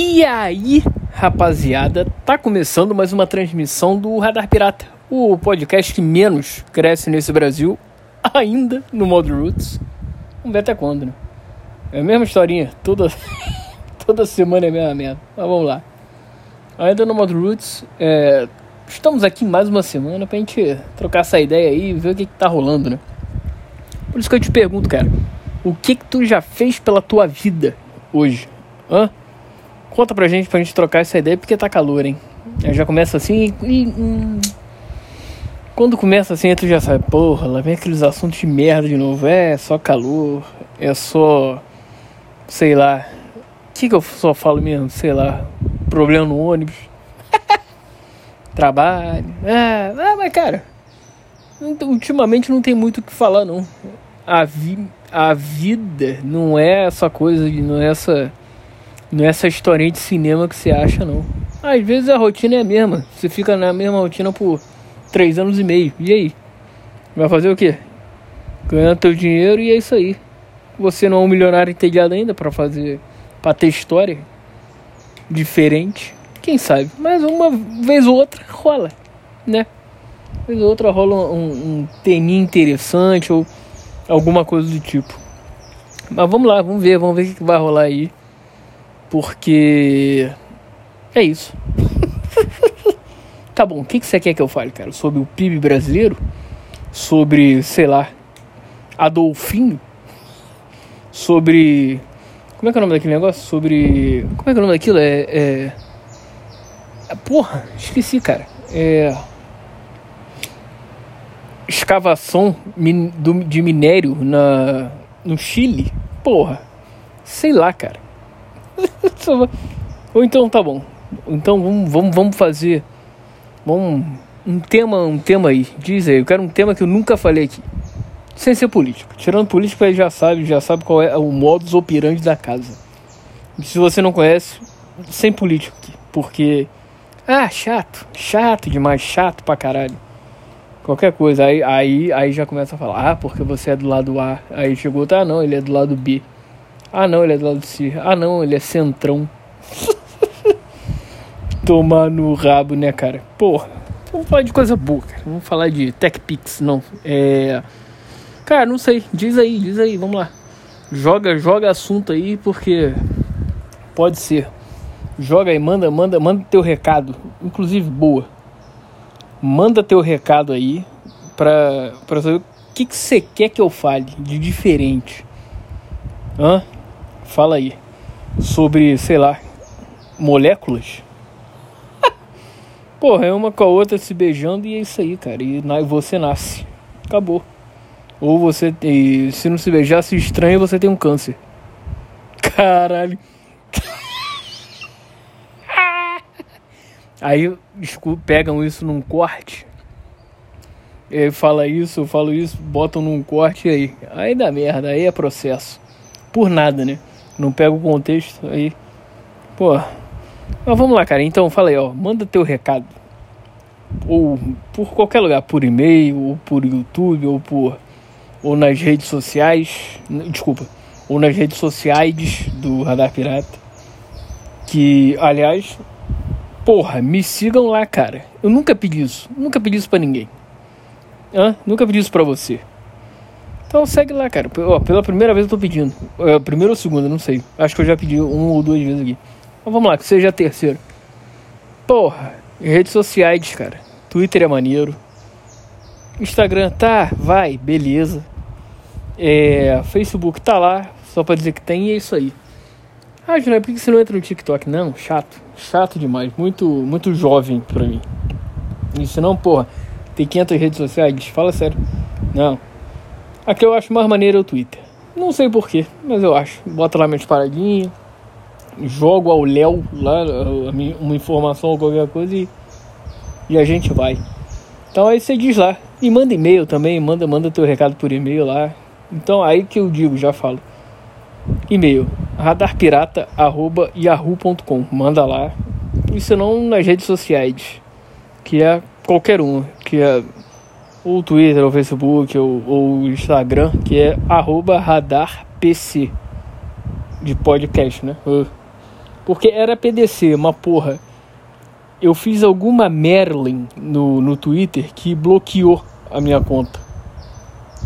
E aí, rapaziada, tá começando mais uma transmissão do Radar Pirata, o podcast que menos cresce nesse Brasil, ainda no modo Roots. Vamos ver até quando, né? É a mesma historinha, toda, toda semana é a mesma merda. Mas vamos lá. Ainda no modo Roots, é, estamos aqui mais uma semana pra gente trocar essa ideia aí e ver o que, que tá rolando, né? Por isso que eu te pergunto, cara, o que que tu já fez pela tua vida hoje? Hã? Conta pra gente, pra gente trocar essa ideia, porque tá calor, hein? Aí já começa assim e. Hum, quando começa assim, tu já sabe, porra, lá vem aqueles assuntos de merda de novo. É só calor, é só. Sei lá. O que, que eu só falo mesmo? Sei lá. Problema no ônibus. Trabalho. Ah, ah, mas cara. Ultimamente não tem muito o que falar, não. A, vi a vida não é essa coisa, não é essa não é essa historinha de cinema que você acha, não. Às vezes a rotina é a mesma. Você fica na mesma rotina por três anos e meio. E aí? Vai fazer o quê? Ganhar teu dinheiro e é isso aí. Você não é um milionário entediado ainda para fazer. para ter história diferente. Quem sabe? Mas uma vez ou outra rola, né? Uma vez ou outra rola um, um teninho interessante ou alguma coisa do tipo. Mas vamos lá, vamos ver, vamos ver o que vai rolar aí. Porque. É isso. tá bom, o que, que você quer que eu fale, cara? Sobre o PIB brasileiro? Sobre, sei lá, Adolfinho? Sobre. Como é que é o nome daquele negócio? Sobre. Como é que é o nome daquilo? É. é... Porra, esqueci, cara. É. Escavação de minério na, no Chile? Porra, sei lá, cara. Ou então tá bom. Então vamos, vamos, vamos fazer. Vamos, um tema, um tema aí. Diz aí, eu quero um tema que eu nunca falei aqui. Sem ser político. Tirando político, aí já sabe, já sabe qual é o modus operandi da casa. Se você não conhece, sem político aqui. Porque. Ah, chato. Chato demais, chato pra caralho. Qualquer coisa. Aí, aí, aí já começa a falar, ah, porque você é do lado A. Aí chegou, tá, não, ele é do lado B. Ah não, ele é do lado do C. Ah não, ele é centrão. Tomar no rabo, né, cara? Porra, vamos falar de coisa boa, cara. Vamos falar de TechPix, não. É. Cara, não sei. Diz aí, diz aí, vamos lá. Joga, joga assunto aí, porque pode ser. Joga aí, manda, manda, manda teu recado. Inclusive, boa. Manda teu recado aí pra, pra saber o que, que você quer que eu fale de diferente. Hã? Fala aí. Sobre, sei lá, moléculas. Porra, é uma com a outra se beijando e é isso aí, cara. E você nasce. Acabou. Ou você. E se não se beijar, se estranha, você tem um câncer. Caralho. Aí pegam isso num corte. Ele fala isso, eu falo isso, botam num corte aí. Aí dá merda, aí é processo. Por nada, né? Não pega o contexto aí. Pô. Mas vamos lá, cara. Então fala aí, ó. Manda teu recado. Ou por qualquer lugar, por e-mail, ou por YouTube, ou por. Ou nas redes sociais. Desculpa. Ou nas redes sociais do Radar Pirata. Que, aliás, porra, me sigam lá, cara. Eu nunca pedi isso. Nunca pedi isso pra ninguém. Hã? Nunca pedi isso pra você. Então segue lá, cara. Ó, pela primeira vez eu tô pedindo. É, primeira ou segunda, não sei. Acho que eu já pedi uma ou duas vezes aqui. Então vamos lá, que seja a terceira. Porra, redes sociais, cara. Twitter é maneiro. Instagram tá, vai, beleza. É, Facebook tá lá, só pra dizer que tem e é isso aí. Ah, Júnior, por que você não entra no TikTok? Não, chato. Chato demais. Muito, muito jovem pra mim. Isso não, porra. Tem 500 redes sociais? Fala sério. Não. A que eu acho mais maneira é o Twitter. Não sei porquê, mas eu acho. Bota lá minhas paradinhas, jogo ao Léo lá uma informação ou qualquer coisa e, e a gente vai. Então aí você diz lá. E manda e-mail também, manda, manda teu recado por e-mail lá. Então aí que eu digo, já falo. E-mail radarpirata@yahoo.com. Manda lá. E se não nas redes sociais, que é qualquer uma, que é o Twitter, o Facebook, ou, o Instagram, que é radarpc de podcast, né? Uh. Porque era PDC, uma porra. Eu fiz alguma Merlin no, no Twitter que bloqueou a minha conta.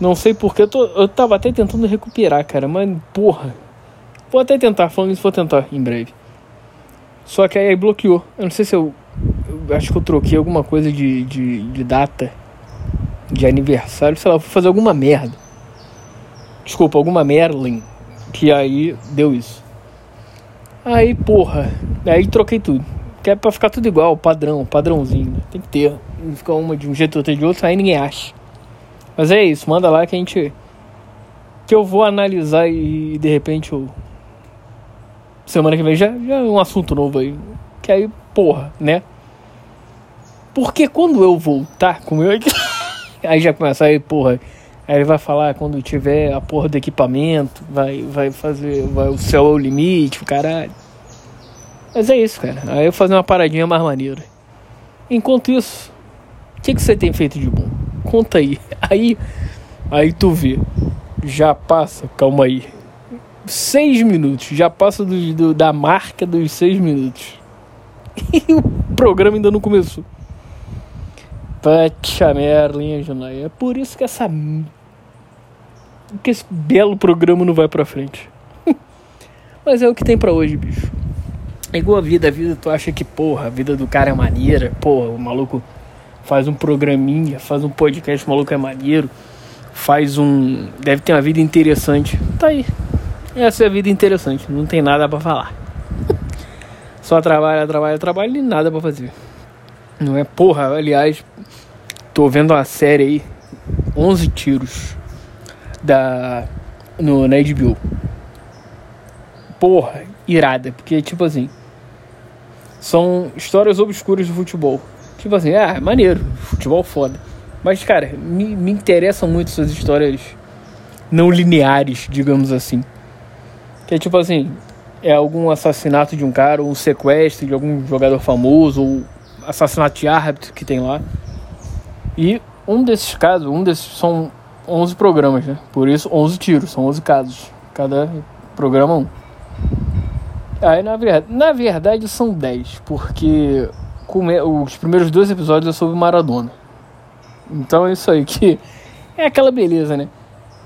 Não sei porque, eu, tô, eu tava até tentando recuperar, cara, mas porra. Vou até tentar, falando isso, vou tentar em breve. Só que aí bloqueou. Eu não sei se eu. eu acho que eu troquei alguma coisa de, de, de data de aniversário, sei lá, eu fui fazer alguma merda. Desculpa, alguma Merlin. Que aí deu isso. Aí, porra. Aí troquei tudo. Que é pra ficar tudo igual, padrão, padrãozinho. Tem que ter. Não ficar uma de um jeito, outra de outro, aí ninguém acha. Mas é isso, manda lá que a gente. Que eu vou analisar e de repente eu. Semana que vem já, já é um assunto novo aí. Que aí, porra, né? Porque quando eu voltar com o meu. aí já começa aí, porra. Aí ele vai falar quando tiver a porra do equipamento, vai, vai fazer. Vai, o céu é o limite, o caralho. Mas é isso, cara. Aí eu fazer uma paradinha mais maneira. Enquanto isso, o que, que você tem feito de bom? Conta aí. Aí, aí tu vê. Já passa, calma aí. Seis minutos. Já passa do, do da marca dos seis minutos. E o programa ainda não começou. Pacha merlinha, Junai. É por isso que essa. Que esse belo programa não vai pra frente. Mas é o que tem para hoje, bicho. É igual a vida, a vida tu acha que, porra, a vida do cara é maneira, porra, o maluco faz um programinha, faz um podcast, o maluco é maneiro, faz um. Deve ter uma vida interessante. Tá aí. Essa é a vida interessante, não tem nada para falar. Só trabalha, trabalha, trabalha e nada para fazer. Não é porra, aliás, tô vendo uma série aí, 11 tiros da no na. Porra, irada, porque tipo assim, são histórias obscuras do futebol. Tipo assim, ah, maneiro, futebol foda. Mas, cara, me, me interessam muito essas histórias não lineares, digamos assim. Que é tipo assim, é algum assassinato de um cara, ou um sequestro de algum jogador famoso, ou assassinato de árbitro que tem lá. E um desses casos, um desses são 11 programas, né? Por isso 11 tiros, são 11 casos. Cada programa um. Aí na verdade, na verdade são 10, porque os primeiros dois episódios é sobre Maradona. Então é isso aí que é aquela beleza, né?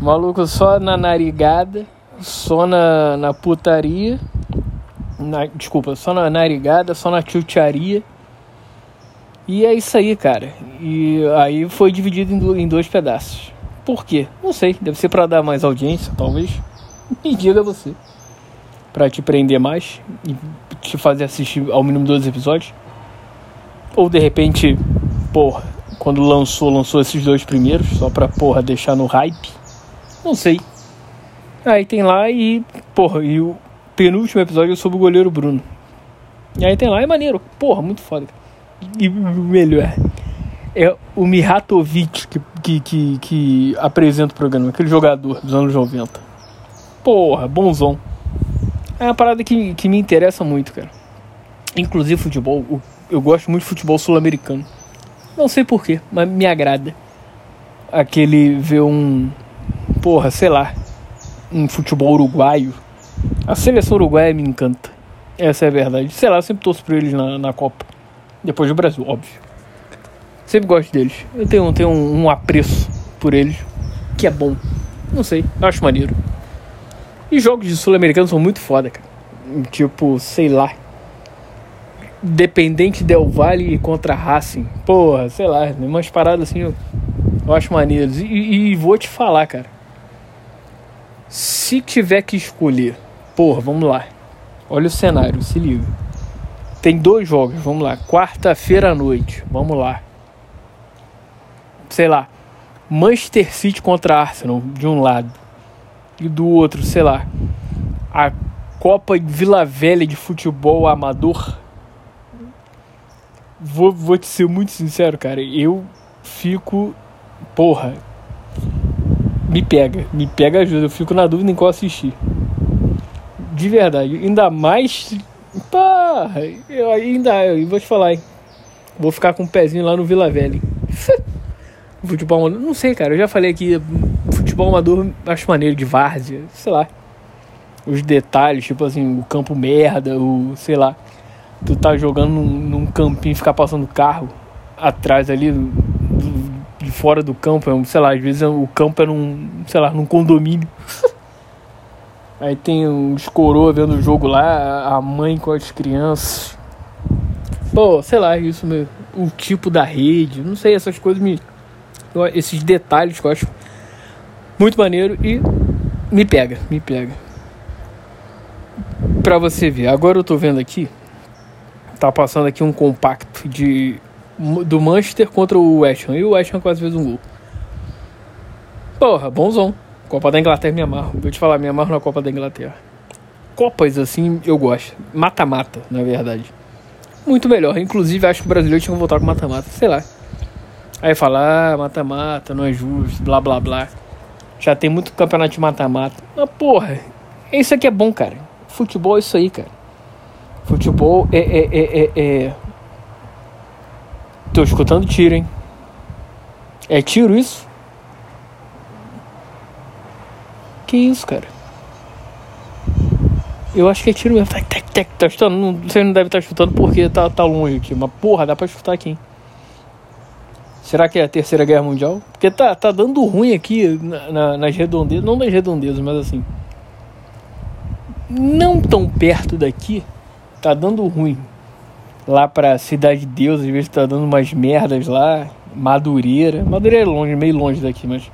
maluco só na narigada, só na, na putaria. Na, desculpa, só na narigada, só na chutaria. E é isso aí, cara. E aí foi dividido em, do, em dois pedaços. Por quê? Não sei. Deve ser para dar mais audiência, talvez. Me diga você para te prender mais e te fazer assistir ao mínimo dois episódios. Ou de repente, porra, quando lançou, lançou esses dois primeiros, só pra, porra, deixar no hype. Não sei. Aí tem lá e, porra, e o penúltimo episódio é sobre o goleiro Bruno. E aí tem lá, é maneiro, porra, muito foda. E melhor é o Mihatovic que, que, que, que apresenta o programa, aquele jogador dos anos 90. Porra, bonzão. É uma parada que, que me interessa muito, cara. Inclusive futebol. Eu gosto muito de futebol sul-americano. Não sei porquê, mas me agrada. Aquele ver um. Porra, sei lá. Um futebol uruguaio. A seleção uruguaia me encanta. Essa é a verdade. Sei lá, eu sempre torço por eles na, na Copa. Depois do Brasil, óbvio. Sempre gosto deles. Eu tenho, tenho um, um apreço por eles. Que é bom. Não sei, eu acho maneiro. E jogos de sul-americano são muito foda, cara. Tipo, sei lá. Dependente Del Valle contra Racing. Porra, sei lá, umas paradas assim eu, eu acho maneiras. E, e, vou te falar, cara. Se tiver que escolher, porra, vamos lá. Olha o cenário, se liga. Tem dois jogos, vamos lá. Quarta-feira à noite, vamos lá. Sei lá. Manchester City contra Arsenal, de um lado e do outro, sei lá, a Copa Vila Velha de futebol amador. Vou, vou te ser muito sincero, cara. Eu fico. Porra. Me pega. Me pega ajuda. Eu fico na dúvida em qual assistir. De verdade. Ainda mais. Pá, eu ainda. Eu vou te falar, hein. Vou ficar com o um pezinho lá no Vila Velha. Futebol. Não sei, cara. Eu já falei aqui futebol amador acho maneiro de várzea, sei lá. os detalhes, tipo assim, o campo merda, o sei lá, tu tá jogando num, num campinho, ficar passando carro atrás ali do, de fora do campo, é sei lá, às vezes o campo é num, sei lá, num condomínio. Aí tem os coroa vendo o jogo lá, a mãe com as crianças. Pô, sei lá, isso meu, o tipo da rede, não sei, essas coisas me. Esses detalhes que eu acho muito maneiro e me pega, me pega. Pra você ver, agora eu tô vendo aqui, tá passando aqui um compacto de do Manchester contra o West Ham e o West Ham quase fez um gol. Porra, bonzão. Copa da Inglaterra me amarro. Vou te falar, me amarro na Copa da Inglaterra. Copas assim eu gosto. Mata-mata, na verdade. Muito melhor. Inclusive acho que o brasileiro tinha que voltar com mata-mata. Sei lá. Aí fala, ah, mata-mata, não é justo, blá blá blá. Já tem muito campeonato de mata-mata. Mas porra, isso aqui é bom, cara. Futebol é isso aí, cara. Futebol é, é, é, é, é... Tô escutando tiro, hein? É tiro isso? Que isso, cara? Eu acho que é tiro mesmo. Tá escutando? Não, você não deve estar tá escutando porque tá, tá longe aqui. Mas porra, dá pra escutar aqui, hein? Será que é a Terceira Guerra Mundial? Porque tá, tá dando ruim aqui na, na, nas redondezas. Não nas redondezas, mas assim. Não tão perto daqui. Tá dando ruim. Lá pra Cidade de Deus, às vezes tá dando umas merdas lá. Madureira. Madureira é longe, meio longe daqui, mas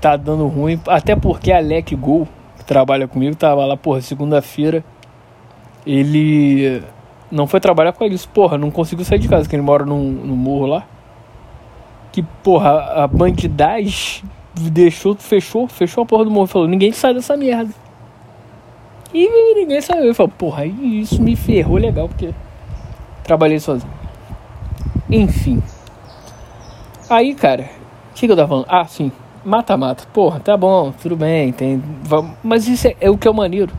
tá dando ruim. Até porque Alec Gol, que trabalha comigo, tava lá, porra, segunda-feira. Ele não foi trabalhar com isso, porra, não conseguiu sair de casa, que ele mora no, no morro lá. Que, porra, a bandidagem deixou, fechou, fechou a porra do morro. Falou, ninguém sai dessa merda. E ninguém saiu. Eu falei, porra, isso me ferrou legal, porque trabalhei sozinho. Enfim. Aí, cara, o que, que eu tava falando? Ah, sim. Mata-mata. Porra, tá bom, tudo bem. Tem... Mas isso é, é o que é o maneiro.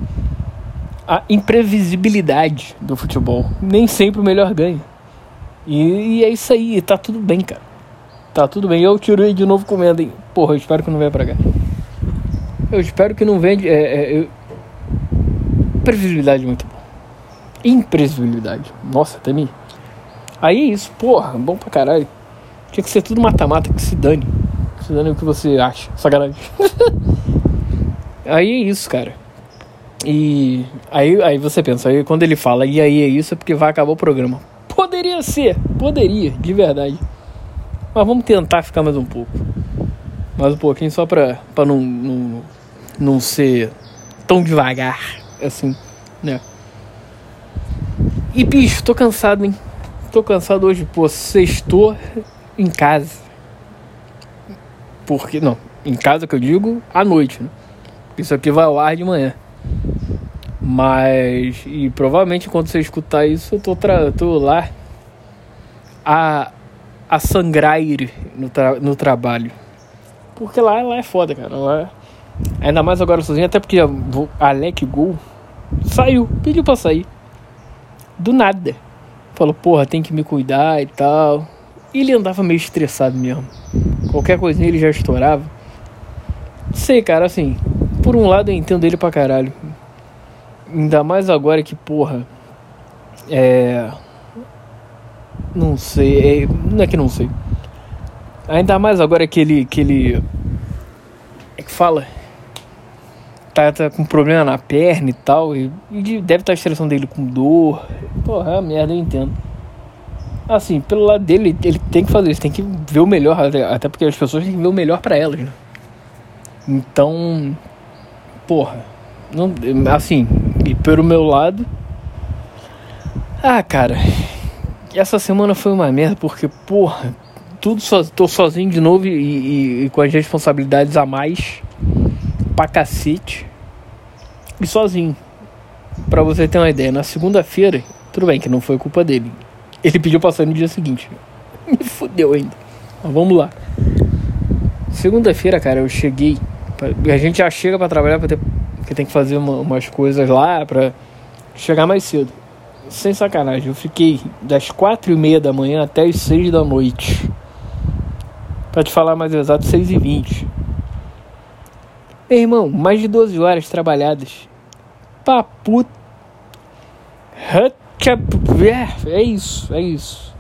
A imprevisibilidade do futebol. Nem sempre o melhor ganha. E, e, é isso aí, tá tudo bem, cara. Tá tudo bem. Eu tirei de novo comendo, hein? Porra, eu espero que não venha pra cá. Eu espero que não venha. É, é, eu... Previsibilidade muito bom. Imprevisibilidade. Nossa, até me. Aí é isso, porra, bom pra caralho. Tinha que ser tudo mata-mata que se dane. Dane o que você acha. Sacanagem. aí é isso, cara. E aí, aí você pensa, aí quando ele fala e aí é isso, é porque vai acabar o programa. Poderia ser, poderia, de verdade. Mas vamos tentar ficar mais um pouco. Mais um pouquinho só pra, pra não, não, não ser tão devagar assim, né? E bicho, tô cansado, hein? Tô cansado hoje, pô, sextou em casa. Porque, não, em casa que eu digo, à noite, né? Isso aqui vai ao ar de manhã. Mas, e provavelmente quando você escutar isso, eu tô, tra tô lá a, a sangrar no, tra no trabalho. Porque lá, lá é foda, cara. Lá, ainda mais agora sozinho, até porque a, a Alec Gol saiu, pediu pra sair. Do nada. Falou, porra, tem que me cuidar e tal. E ele andava meio estressado mesmo. Qualquer coisinha ele já estourava. Sei, cara, assim. Por um lado eu entendo ele pra caralho. Ainda mais agora que, porra. É. Não sei. É... Não é que não sei. Ainda mais agora que ele. Que ele. É que fala. Tá, tá com problema na perna e tal. E, e deve estar tá a estressão dele com dor. Porra, é merda, eu entendo. Assim, pelo lado dele, ele tem que fazer isso, tem que ver o melhor, até porque as pessoas têm que ver o melhor para elas, né? Então, porra, não, assim, e pelo meu lado, ah, cara, essa semana foi uma merda porque, porra, tudo so, tô sozinho de novo e, e, e com as responsabilidades a mais, pra cacete, e sozinho. Pra você ter uma ideia, na segunda-feira, tudo bem que não foi culpa dele, ele pediu pra sair no dia seguinte. Me fudeu ainda. Mas vamos lá. Segunda-feira, cara, eu cheguei. A gente já chega para trabalhar pra ter, porque tem que fazer uma, umas coisas lá pra chegar mais cedo. Sem sacanagem, eu fiquei das quatro e meia da manhã até as seis da noite. Pra te falar mais exato, seis e vinte. Meu irmão, mais de 12 horas trabalhadas. pra puta. É, é isso, é isso.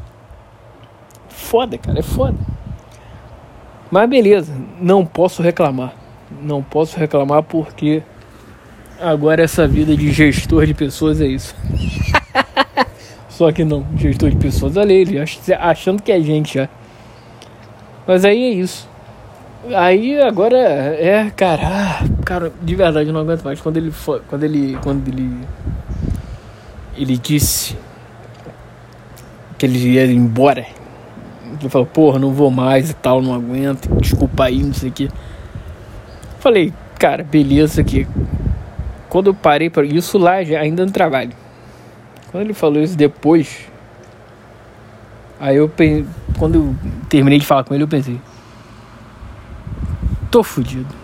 Foda, cara, é foda. Mas beleza, não posso reclamar. Não posso reclamar porque agora essa vida de gestor de pessoas é isso. Só que não, gestor de pessoas alheias, achando que é gente já. Mas aí é isso. Aí agora é, cara, ah, cara, de verdade eu não aguento mais. Quando ele quando ele, quando ele, ele disse que ele ia embora, ele falou, porra, não vou mais e tal, não aguento, desculpa aí, não sei o que. Falei, cara, beleza aqui. Quando eu parei para isso lá, já, ainda no trabalho. Quando ele falou isso depois, aí eu quando eu terminei de falar com ele, eu pensei, tô fudido.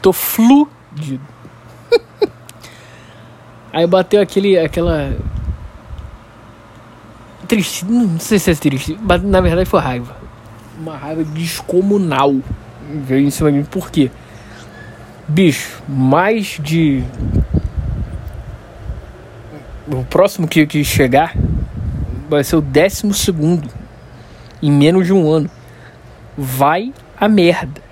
Tô fludido. Aí bateu aquele aquela triste, não sei se é triste, mas na verdade foi raiva. Uma raiva descomunal veio em cima de mim. Por quê? Bicho, mais de. O próximo que, que chegar vai ser o décimo segundo em menos de um ano. Vai a merda.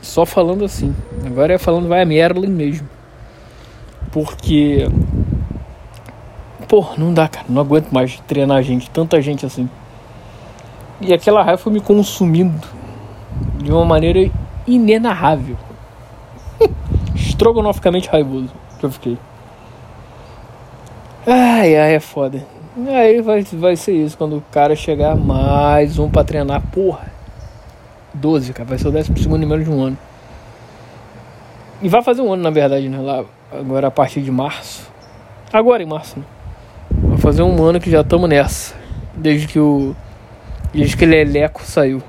Só falando assim. Agora é falando vai a merda mesmo. Porque. Pô, não dá, cara. Não aguento mais treinar gente, tanta gente assim. E aquela raiva foi me consumindo de uma maneira inenarrável. Estrogonoficamente raivoso que eu fiquei. Ai, ai, é foda. Aí vai, vai ser isso, quando o cara chegar mais um pra treinar. Porra, 12, cara, vai ser o décimo segundo em menos de um ano. E vai fazer um ano, na verdade, né? Lá, agora a partir de março. Agora em março, né? Vai fazer um ano que já estamos nessa. Desde que o. Desde que o Leleco saiu.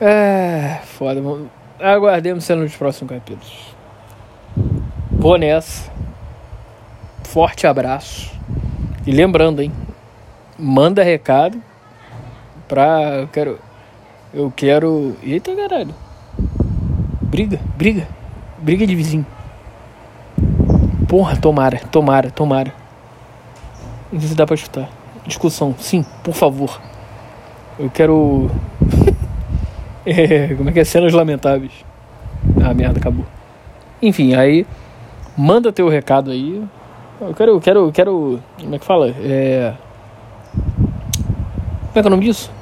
É, foda. Aguardemos cena nos próximos capítulos. Vou nessa. Forte abraço. E lembrando, hein? Manda recado pra. Eu quero. Eu quero. Eita caralho. Briga, briga. Briga de vizinho. Porra, tomara, tomara, tomara. Não sei se dá pra chutar. Discussão, sim, por favor. Eu quero. É, como é que é? Cenas lamentáveis. Ah, merda, acabou. Enfim, aí. Manda teu recado aí. Eu quero, eu quero, eu quero. Como é que fala? É. Como é que é o nome disso?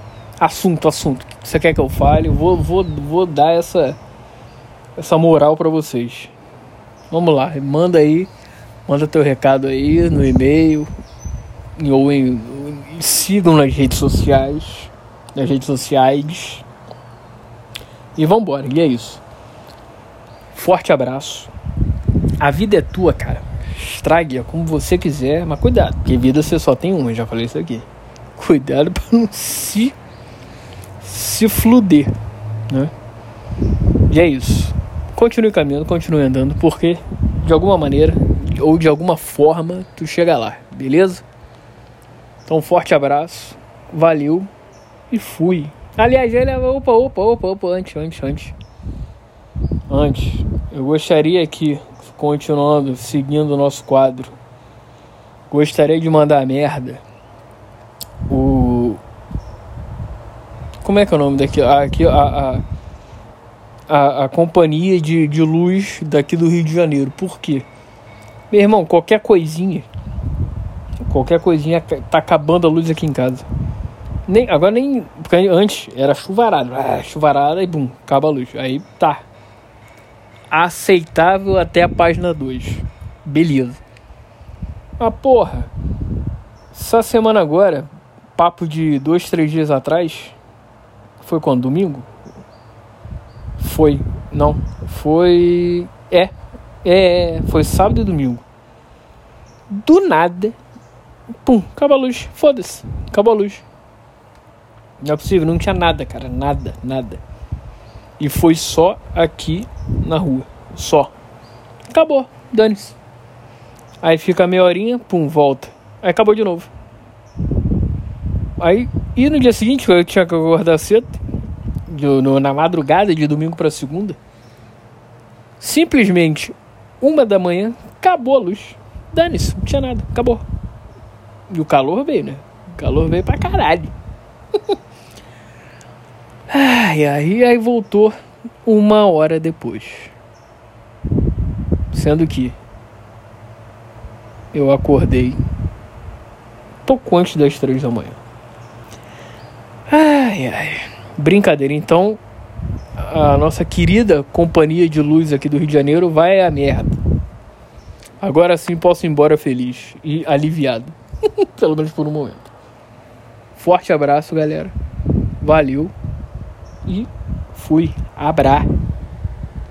Assunto, assunto. Você quer que eu fale? Eu vou, vou, vou dar essa. Essa moral para vocês. Vamos lá, manda aí. Manda teu recado aí no e-mail. Ou em, sigam nas redes sociais. Nas redes sociais. E vambora, e é isso. Forte abraço. A vida é tua, cara. Estrague-a como você quiser, mas cuidado, porque vida você só tem uma, já falei isso aqui. Cuidado para não se se fluder, né? E é isso. Continue caminhando, continue andando, porque de alguma maneira ou de alguma forma tu chega lá, beleza? Então, forte abraço, valeu e fui. Aliás, ele é. Opa, opa, opa, opa, antes, antes, antes. Antes, eu gostaria aqui, continuando, seguindo o nosso quadro, gostaria de mandar merda. O. Como é que é o nome daqui? Aqui, a, a, a, a companhia de, de luz daqui do Rio de Janeiro. Por quê? Meu irmão, qualquer coisinha. Qualquer coisinha tá acabando a luz aqui em casa. Nem, agora nem. Porque antes era chuvarada. Ah, chuvarada e bum, acaba a luz. Aí tá. Aceitável até a página 2. Beleza. Mas porra. Essa semana agora, papo de dois, três dias atrás. Foi quando? Domingo? Foi. Não. Foi. É. É. Foi sábado e domingo. Do nada. Pum, acaba a luz. Foda-se. Acaba a luz. Não é possível, não tinha nada, cara. Nada, nada. E foi só aqui na rua. Só. Acabou, dane-se. Aí fica meia horinha, pum, volta. Aí acabou de novo. Aí, e no dia seguinte, eu tinha que acordar cedo, no, na madrugada de domingo para segunda. Simplesmente Uma da manhã, acabou a luz. Dane-se, não tinha nada, acabou. E o calor veio, né? O calor veio pra caralho. ai, ai, aí voltou uma hora depois. Sendo que eu acordei pouco antes das três da manhã. Ai, ai. Brincadeira, então a nossa querida companhia de luz aqui do Rio de Janeiro vai a merda. Agora sim posso ir embora feliz e aliviado. Pelo menos por um momento. Forte abraço, galera. Valeu. E fui. Abra.